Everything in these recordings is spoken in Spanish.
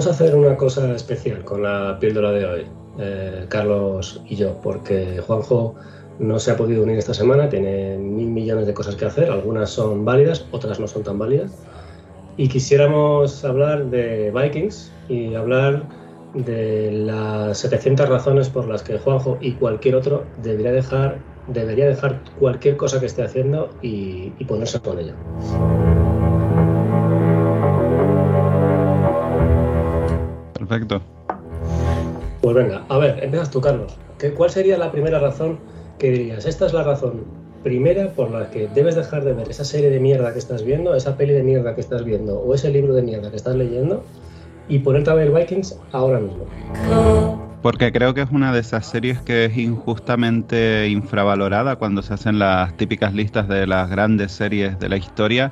vamos a hacer una cosa especial con la píldora de hoy, eh, Carlos y yo, porque Juanjo no se ha podido unir esta semana, tiene mil millones de cosas que hacer, algunas son válidas, otras no son tan válidas. Y quisiéramos hablar de Vikings y hablar de las 700 razones por las que Juanjo y cualquier otro debería dejar, debería dejar cualquier cosa que esté haciendo y, y ponerse con ella. Perfecto. Pues venga, a ver, empiezas tú, Carlos. ¿Qué, ¿Cuál sería la primera razón que dirías? Esta es la razón primera por la que debes dejar de ver esa serie de mierda que estás viendo, esa peli de mierda que estás viendo o ese libro de mierda que estás leyendo y ponerte a ver Vikings ahora mismo. Porque creo que es una de esas series que es injustamente infravalorada cuando se hacen las típicas listas de las grandes series de la historia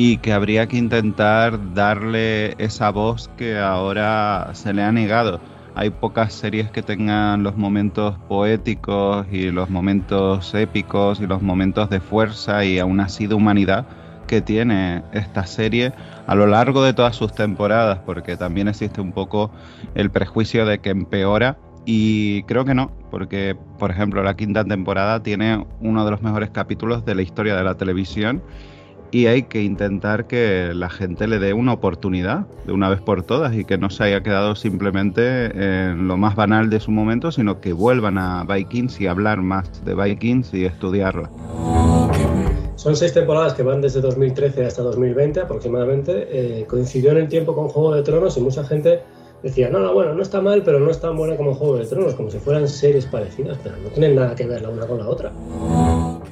y que habría que intentar darle esa voz que ahora se le ha negado. Hay pocas series que tengan los momentos poéticos y los momentos épicos y los momentos de fuerza y aún así de humanidad que tiene esta serie a lo largo de todas sus temporadas, porque también existe un poco el prejuicio de que empeora y creo que no, porque por ejemplo la quinta temporada tiene uno de los mejores capítulos de la historia de la televisión y hay que intentar que la gente le dé una oportunidad de una vez por todas y que no se haya quedado simplemente en lo más banal de su momento, sino que vuelvan a Vikings y hablar más de Vikings y estudiarla. Son seis temporadas que van desde 2013 hasta 2020 aproximadamente. Eh, coincidió en el tiempo con Juego de Tronos y mucha gente decía, no, no, bueno, no está mal, pero no es tan buena como Juego de Tronos, como si fueran series parecidas, pero no tienen nada que ver la una con la otra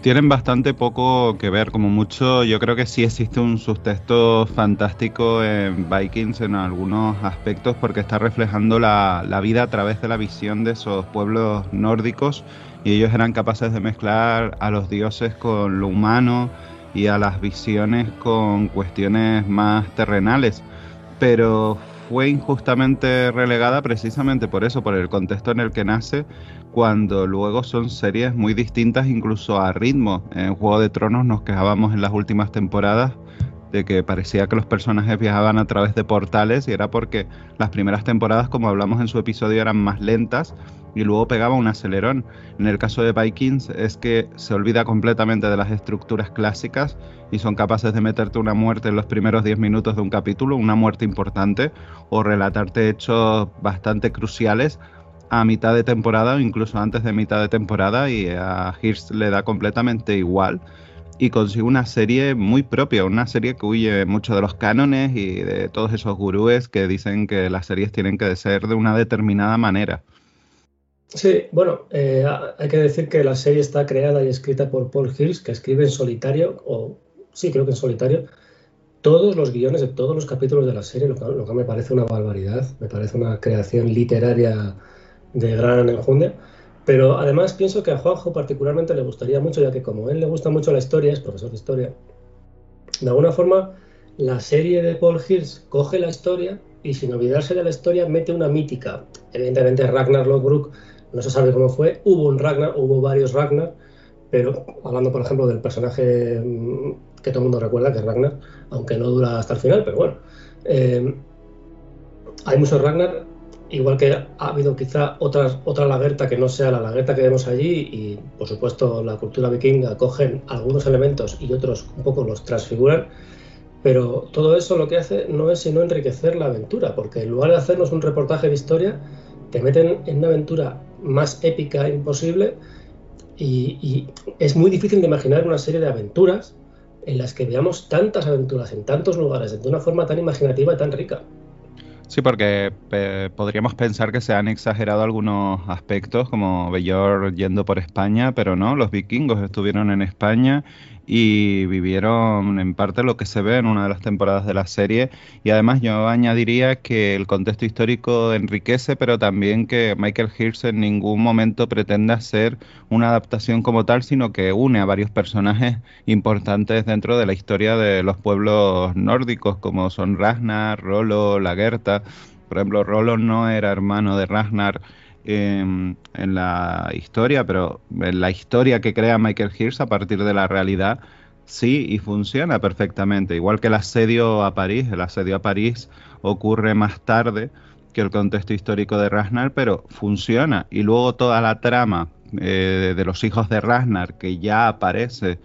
tienen bastante poco que ver, como mucho yo creo que sí existe un subtexto fantástico en Vikings en algunos aspectos porque está reflejando la, vida a través de la visión de esos pueblos nórdicos y ellos eran capaces de mezclar a los dioses con lo humano y a las visiones con cuestiones más terrenales. Pero fue injustamente relegada precisamente por eso, por el contexto en el que nace, cuando luego son series muy distintas incluso a ritmo. En Juego de Tronos nos quejábamos en las últimas temporadas de que parecía que los personajes viajaban a través de portales y era porque las primeras temporadas, como hablamos en su episodio, eran más lentas y luego pegaba un acelerón. En el caso de Vikings es que se olvida completamente de las estructuras clásicas y son capaces de meterte una muerte en los primeros 10 minutos de un capítulo, una muerte importante, o relatarte hechos bastante cruciales a mitad de temporada o incluso antes de mitad de temporada y a Hirst le da completamente igual y consigue una serie muy propia, una serie que huye mucho de los cánones y de todos esos gurúes que dicen que las series tienen que ser de una determinada manera. Sí, bueno, eh, hay que decir que la serie está creada y escrita por Paul Hirsch, que escribe en solitario, o sí, creo que en solitario, todos los guiones de todos los capítulos de la serie, lo que, me parece una barbaridad, me parece una creación literaria de gran enjundia. Pero además pienso que a Juanjo particularmente le gustaría mucho, ya que como él le gusta mucho la historia, es profesor de historia, de alguna forma la serie de Paul Hirsch coge la historia y sin olvidarse de la historia mete una mítica. Evidentemente Ragnar Lothbrok no se sabe cómo fue, hubo un Ragnar, hubo varios Ragnar, pero hablando por ejemplo del personaje mm, que todo el mundo recuerda, que es Ragnar, aunque no dura hasta el final, pero bueno. Eh, hay muchos Ragnar Igual que ha habido quizá otra, lagerta que no sea la lagerta que vemos allí y por supuesto la cultura vikinga cogen algunos elementos y otros un poco los transfiguran, pero todo eso lo que hace no es sino enriquecer la aventura, porque en lugar de hacernos un reportaje de historia, te meten en una aventura más épica imposible y, y es muy difícil de imaginar una serie de aventuras en las que veamos tantas aventuras en tantos lugares de una forma tan imaginativa y tan rica. Sí, porque podríamos pensar que se han exagerado algunos aspectos, como Bellor yendo por España, pero no, los vikingos estuvieron en España y vivieron en parte lo que se ve en una de las temporadas de la serie. Y además yo añadiría que el contexto histórico enriquece, pero también que Michael Hirsch en ningún momento pretende hacer una adaptación como tal, sino que une a varios personajes importantes dentro de la historia de los pueblos nórdicos, como son Ragnar, Rolo, Lagerta. Por ejemplo, Rolo no era hermano de Ragnar en la historia, pero en la historia que crea Michael Hirsch a partir de la realidad Sí, y funciona perfectamente. Igual que el asedio a París. El asedio a París ocurre más tarde que el contexto histórico de Ragnar, pero funciona. Y luego toda la trama eh, de los hijos de Ragnar, que ya aparece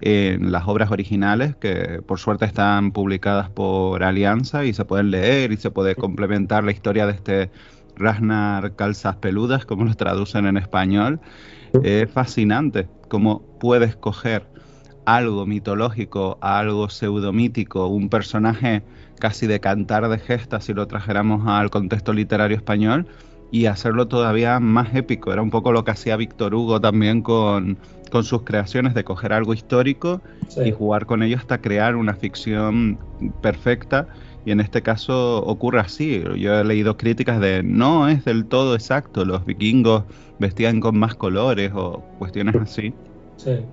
en las obras originales, que por suerte están publicadas por Alianza y se pueden leer y se puede complementar la historia de este Ragnar Calzas Peludas, como lo traducen en español. Es fascinante cómo puedes coger algo mitológico algo pseudomítico, un personaje casi de cantar de gestas si lo trajéramos al contexto literario español y hacerlo todavía más épico. Era un poco lo que hacía Víctor Hugo también con, sus creaciones de coger algo histórico y jugar con ello hasta crear una ficción perfecta. Y en este caso ocurre así. Yo he leído críticas de no es del todo exacto, los vikingos vestían con más colores o cuestiones así.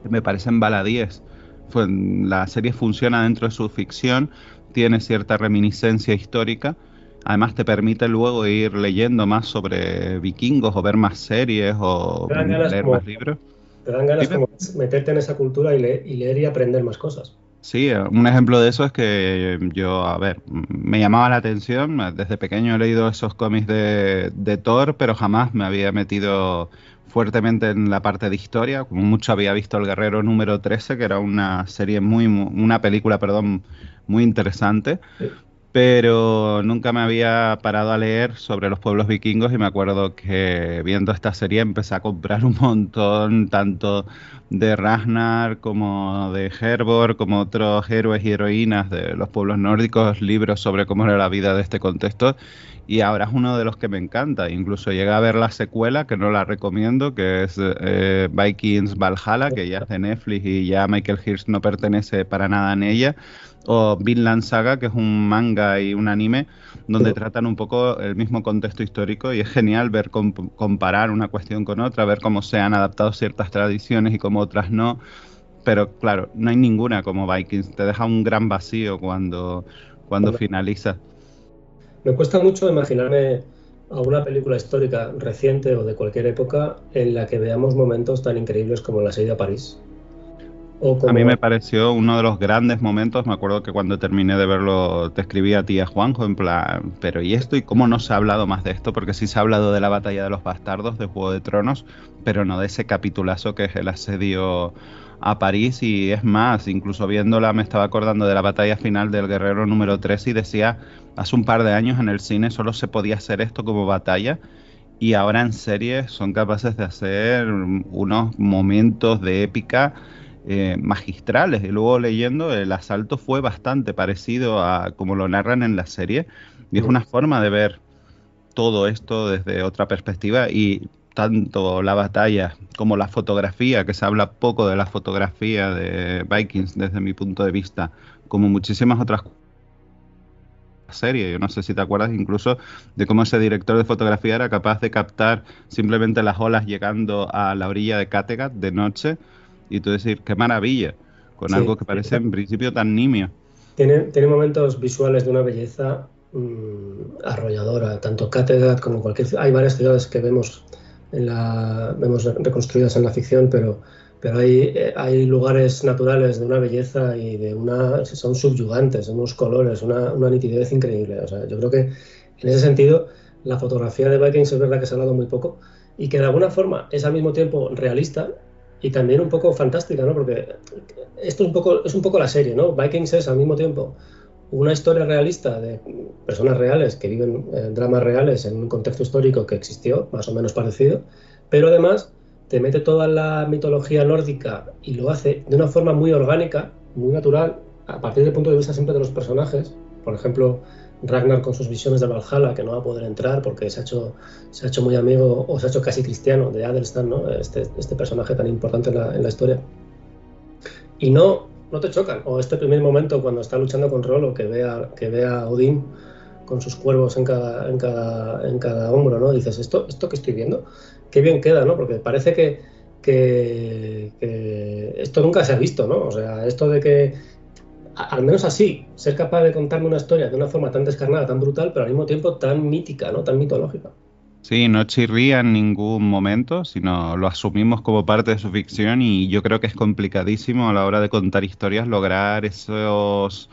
Me parecen baladíes. La serie funciona dentro de su ficción, tiene cierta reminiscencia histórica. Además te permite luego ir leyendo más sobre vikingos o ver más series o leer más libros. Te dan ganas de meterte en esa cultura y, leer y aprender más cosas. Sí, un ejemplo de eso es que yo, a ver, me llamaba la atención, desde pequeño he leído esos cómics de, de Thor, pero jamás me había metido fuertemente en la parte de historia, como mucho había visto El Guerrero número 13, que era una serie muy, una película, perdón, muy interesante, pero nunca me había parado a leer sobre los pueblos vikingos y me acuerdo que viendo esta serie empecé a comprar un montón, tanto de Ragnar como de Hervor, como otros héroes y heroínas de los pueblos nórdicos, libros sobre cómo era la vida de este contexto y ahora es uno de los que me encanta. Incluso llegué a ver la secuela, que no la recomiendo, que es eh, Vikings Valhalla, que ya es de Netflix y ya Michael Hirsch no pertenece para nada en ella, o Vinland Saga, que es un manga y un anime donde tratan un poco el mismo contexto histórico y es genial ver comparar una cuestión con otra, ver cómo se han adaptado ciertas tradiciones y cómo otras no. Pero claro, no hay ninguna como Vikings, te deja un gran vacío cuando, cuando finaliza. Me cuesta mucho imaginarme alguna película histórica reciente o de cualquier época en la que veamos momentos tan increíbles como la salida a París. A mí me pareció uno de los grandes momentos, me acuerdo que cuando terminé de verlo te escribí a ti a Juanjo en plan, pero ¿y esto? ¿Y cómo no se ha hablado más de esto? Porque sí se ha hablado de la batalla de los bastardos de Juego de Tronos, pero no de ese capitulazo que es el asedio a París y es más, incluso viéndola me estaba acordando de la batalla final del Guerrero número 3 y decía, hace un par de años en el cine solo se podía hacer esto como batalla y ahora en serie son capaces de hacer unos momentos de épica eh, magistrales. Y luego leyendo, el asalto fue bastante parecido a como lo narran en la serie y es una forma de ver todo esto desde otra perspectiva y tanto la batalla como la fotografía, que se habla poco de la fotografía de Vikings desde mi punto de vista, como muchísimas otras series. Yo no sé si te acuerdas incluso de cómo ese director de fotografía era capaz de captar simplemente las olas llegando a la orilla de Kattegat de noche y tú decir, qué maravilla, con algo que parece en principio tan nimio. Tiene, tiene momentos visuales de una belleza mm, arrolladora, tanto Kattegat como cualquier... Hay varias ciudades que vemos en la, vemos reconstruidas en la ficción, pero, pero hay, eh, hay lugares naturales de una belleza y de una. son subyugantes, unos colores, una, una nitidez increíble. O sea, yo creo que en ese sentido la fotografía de Vikings es verdad que se ha hablado muy poco y que de alguna forma es al mismo tiempo realista y también un poco fantástica, ¿no? Porque esto es un poco, es un poco la serie, ¿no? Vikings es al mismo tiempo una historia realista de personas reales que viven eh, dramas reales en un contexto histórico que existió, más o menos parecido, pero además te mete toda la mitología nórdica y lo hace de una forma muy orgánica, muy natural, a partir del punto de vista siempre de los personajes. Por ejemplo, Ragnar con sus visiones de Valhalla, que no va a poder entrar porque se ha hecho, se muy amigo o se ha hecho casi cristiano de Adelstan, este, este personaje tan importante en la historia. Y no no te chocan. O este primer momento cuando está luchando con Rolo, que vea que vea a Odín con sus cuervos en cada, en cada, en cada hombro, ¿no? Dices, esto, esto que estoy viendo, qué bien queda, ¿no? Porque parece que, que, esto nunca se ha visto, ¿no? O sea, esto de que, al menos así, ser capaz de contarme una historia de una forma tan descarnada, tan brutal, pero al mismo tiempo tan mítica, ¿no? Tan mitológica. Sí, no chirría en ningún momento, sino lo asumimos como parte de su ficción y yo creo que es complicadísimo a la hora de contar historias lograr esos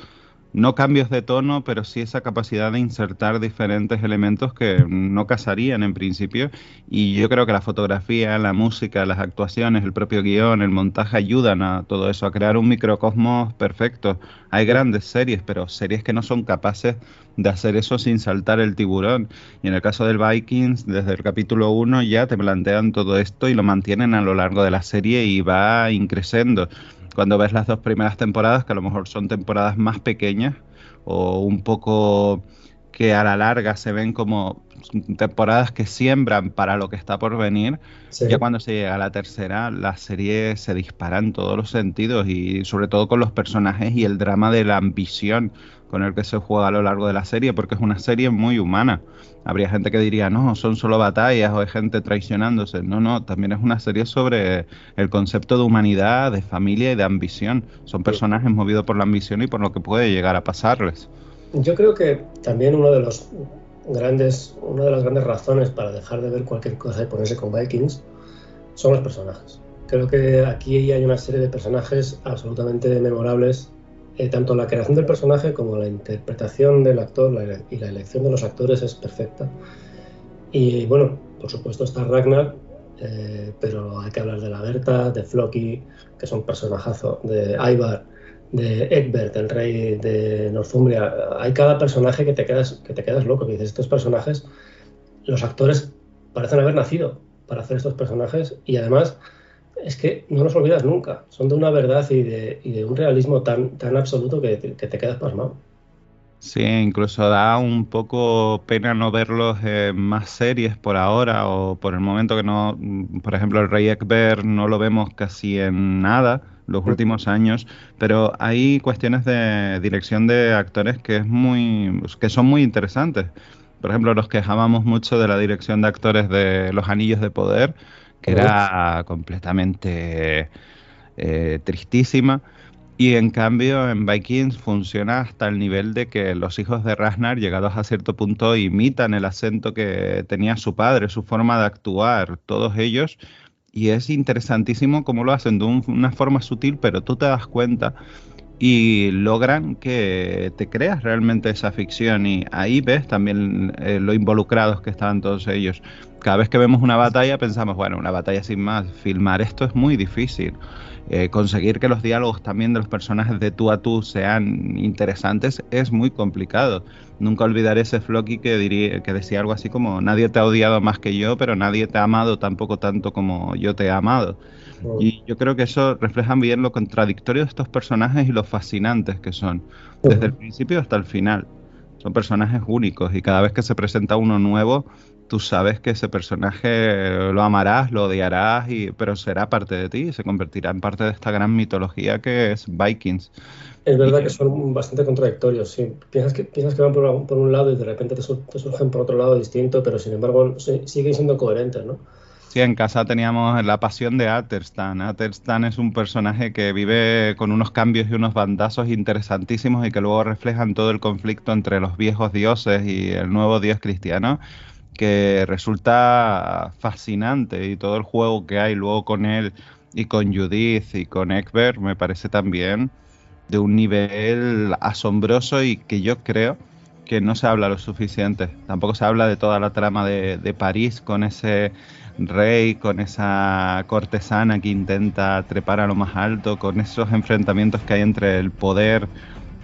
no cambios de tono, pero sí esa capacidad de insertar diferentes elementos que no casarían en principio. Y yo creo que la fotografía, la música, las actuaciones, el propio guion, el montaje ayudan a todo eso, a crear un microcosmos perfecto. Hay grandes series, pero series que no son capaces de hacer eso sin saltar el tiburón. Y en el caso del Vikings, desde el capítulo 1 ya te plantean todo esto y lo mantienen a lo largo de la serie y va increciendo cuando ves las dos primeras temporadas, que a lo mejor son temporadas más pequeñas o un poco que a la larga se ven como temporadas que siembran para lo que está por venir, ya cuando se llega a la tercera, la serie se dispara en todos los sentidos y sobre todo con los personajes y el drama de la ambición con el que se juega a lo largo de la serie, porque es una serie muy humana. Habría gente que diría, no, son solo batallas o hay gente traicionándose. No, no, también es una serie sobre el concepto de humanidad, de familia y de ambición. Son personajes movidos por la ambición y por lo que puede llegar a pasarles. Yo creo que también uno de los grandes, una de las grandes razones para dejar de ver cualquier cosa y ponerse con Vikings son los personajes. Creo que aquí hay una serie de personajes absolutamente memorables eh, tanto la creación del personaje como la interpretación del actor y la elección de los actores es perfecta. Y bueno, por supuesto está Ragnar, eh, pero hay que hablar de la Berta, de Floki, que son personajazos, de Ivar, de Egbert, el rey de Northumbria. Hay cada personaje que te quedas, que te quedas loco, que dices, estos personajes, los actores parecen haber nacido para hacer estos personajes y además es que no los olvidas nunca. Son de una verdad y de, un realismo tan, tan absoluto que, te quedas pasmado. Sí, incluso da un poco pena no verlos en más series por ahora o por el momento que no, por ejemplo, el Rey Ekber no lo vemos casi en nada los últimos años, pero hay cuestiones de dirección de actores que es muy que son muy interesantes. Por ejemplo, nos quejábamos mucho de la dirección de actores de Los Anillos de Poder, que era completamente eh, tristísima. Y en cambio en Vikings funciona hasta el nivel de que los hijos de Ragnar, llegados a cierto punto, imitan el acento que tenía su padre, su forma de actuar, todos ellos. Y es interesantísimo cómo lo hacen de una forma sutil, pero tú te das cuenta y logran que te creas realmente esa ficción y ahí ves también eh, lo involucrados que estaban todos ellos. Cada vez que vemos una batalla pensamos, bueno, una batalla sin más, filmar esto es muy difícil. Eh, conseguir que los diálogos también de los personajes de tú a tú sean interesantes es muy complicado. Nunca olvidaré ese Floki que, diría, que decía algo así como, nadie te ha odiado más que yo, pero nadie te ha amado tampoco tanto como yo te he amado. Y yo creo que eso refleja bien lo contradictorio de estos personajes y lo fascinantes que son, desde el principio hasta el final. Son personajes únicos y cada vez que se presenta uno nuevo, tú sabes que ese personaje lo amarás, lo odiarás, y, pero será parte de ti y se convertirá en parte de esta gran mitología que es Vikings. Es verdad que son bastante contradictorios, sí. Piensas que, piensas que van por, un lado y de repente te, surgen por otro lado distinto, pero sin embargo siguen siendo coherentes, ¿no? Sí, en casa teníamos la pasión de Aterstan. Aterstan es un personaje que vive con unos cambios y unos bandazos interesantísimos y que luego reflejan todo el conflicto entre los viejos dioses y el nuevo dios cristiano, que resulta fascinante y todo el juego que hay luego con él y con Judith y con Egbert me parece también de un nivel asombroso y que yo creo que no se habla lo suficiente. Tampoco se habla de toda la trama de, de París con ese rey, con esa cortesana que intenta trepar a lo más alto, con esos enfrentamientos que hay entre el poder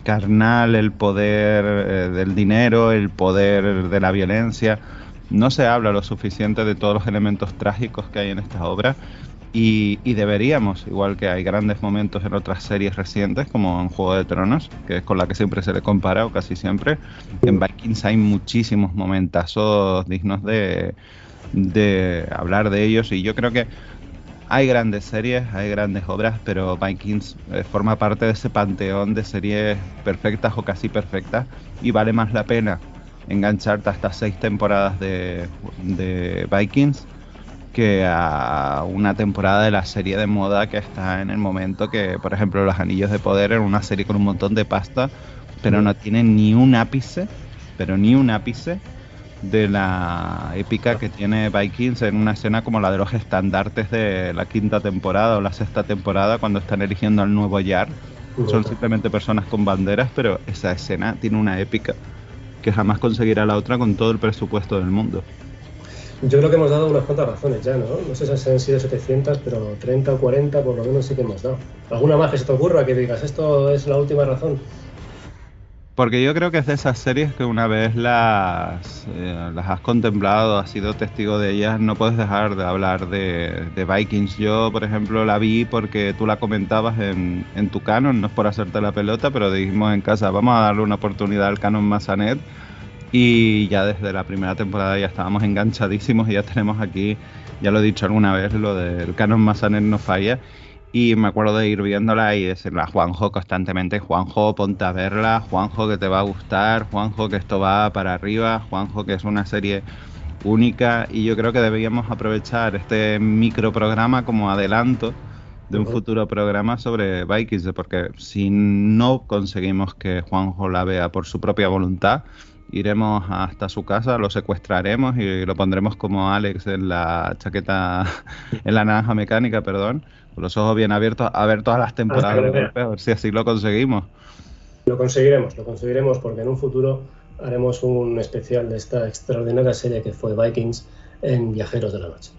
carnal, el poder eh, del dinero, el poder de la violencia. No se habla lo suficiente de todos los elementos trágicos que hay en esta obra y, deberíamos, igual que hay grandes momentos en otras series recientes, como en Juego de Tronos, que es con la que siempre se le compara, o casi siempre, en Vikings hay muchísimos momentazos dignos de, hablar de ellos y yo creo que hay grandes series, hay grandes obras, pero Vikings eh, forma parte de ese panteón de series perfectas o casi perfectas y vale más la pena engancharte a estas seis temporadas de, de Vikings que a una temporada de la serie de moda que está en el momento que, por ejemplo, Los Anillos de Poder en una serie con un montón de pasta, pero no tiene ni un ápice, pero ni un ápice de la épica que tiene Vikings en una escena como la de los estandartes de la quinta temporada o la sexta temporada cuando están eligiendo al nuevo Yar. Son simplemente personas con banderas, pero esa escena tiene una épica que jamás conseguirá la otra con todo el presupuesto del mundo. Yo creo que hemos dado unas cuantas razones ya, ¿no? No sé si han sido 700, pero 30 o 40 por lo menos sí que hemos dado. ¿Alguna más que se te ocurra que digas, esto es la última razón? Porque yo creo que es de esas series que una vez las, eh, las has contemplado, has sido testigo de ellas, no puedes dejar de hablar de, Vikings. Yo, por ejemplo, la vi porque tú la comentabas en, en, tu canon, no es por hacerte la pelota, pero dijimos en casa, vamos a darle una oportunidad al canon Mazanet. Y ya desde la primera temporada ya estábamos enganchadísimos y ya tenemos aquí, ya lo he dicho alguna vez, lo del canon Mazanet no falla. Y me acuerdo de ir viéndola y decirle a Juanjo constantemente, Juanjo, ponte a verla, Juanjo que te va a gustar, Juanjo que esto va para arriba, Juanjo que es una serie única y yo creo que deberíamos aprovechar este microprograma como adelanto de un futuro programa sobre Vikings, porque si no conseguimos que Juanjo la vea por su propia voluntad, iremos hasta su casa, lo secuestraremos y lo pondremos como Alex en la chaqueta, en la naranja mecánica, perdón, con los ojos bien abiertos a ver todas las temporadas a ver si así lo conseguimos. Lo conseguiremos, lo conseguiremos porque en un futuro haremos un especial de esta extraordinaria serie que fue Vikings en Viajeros de la Noche.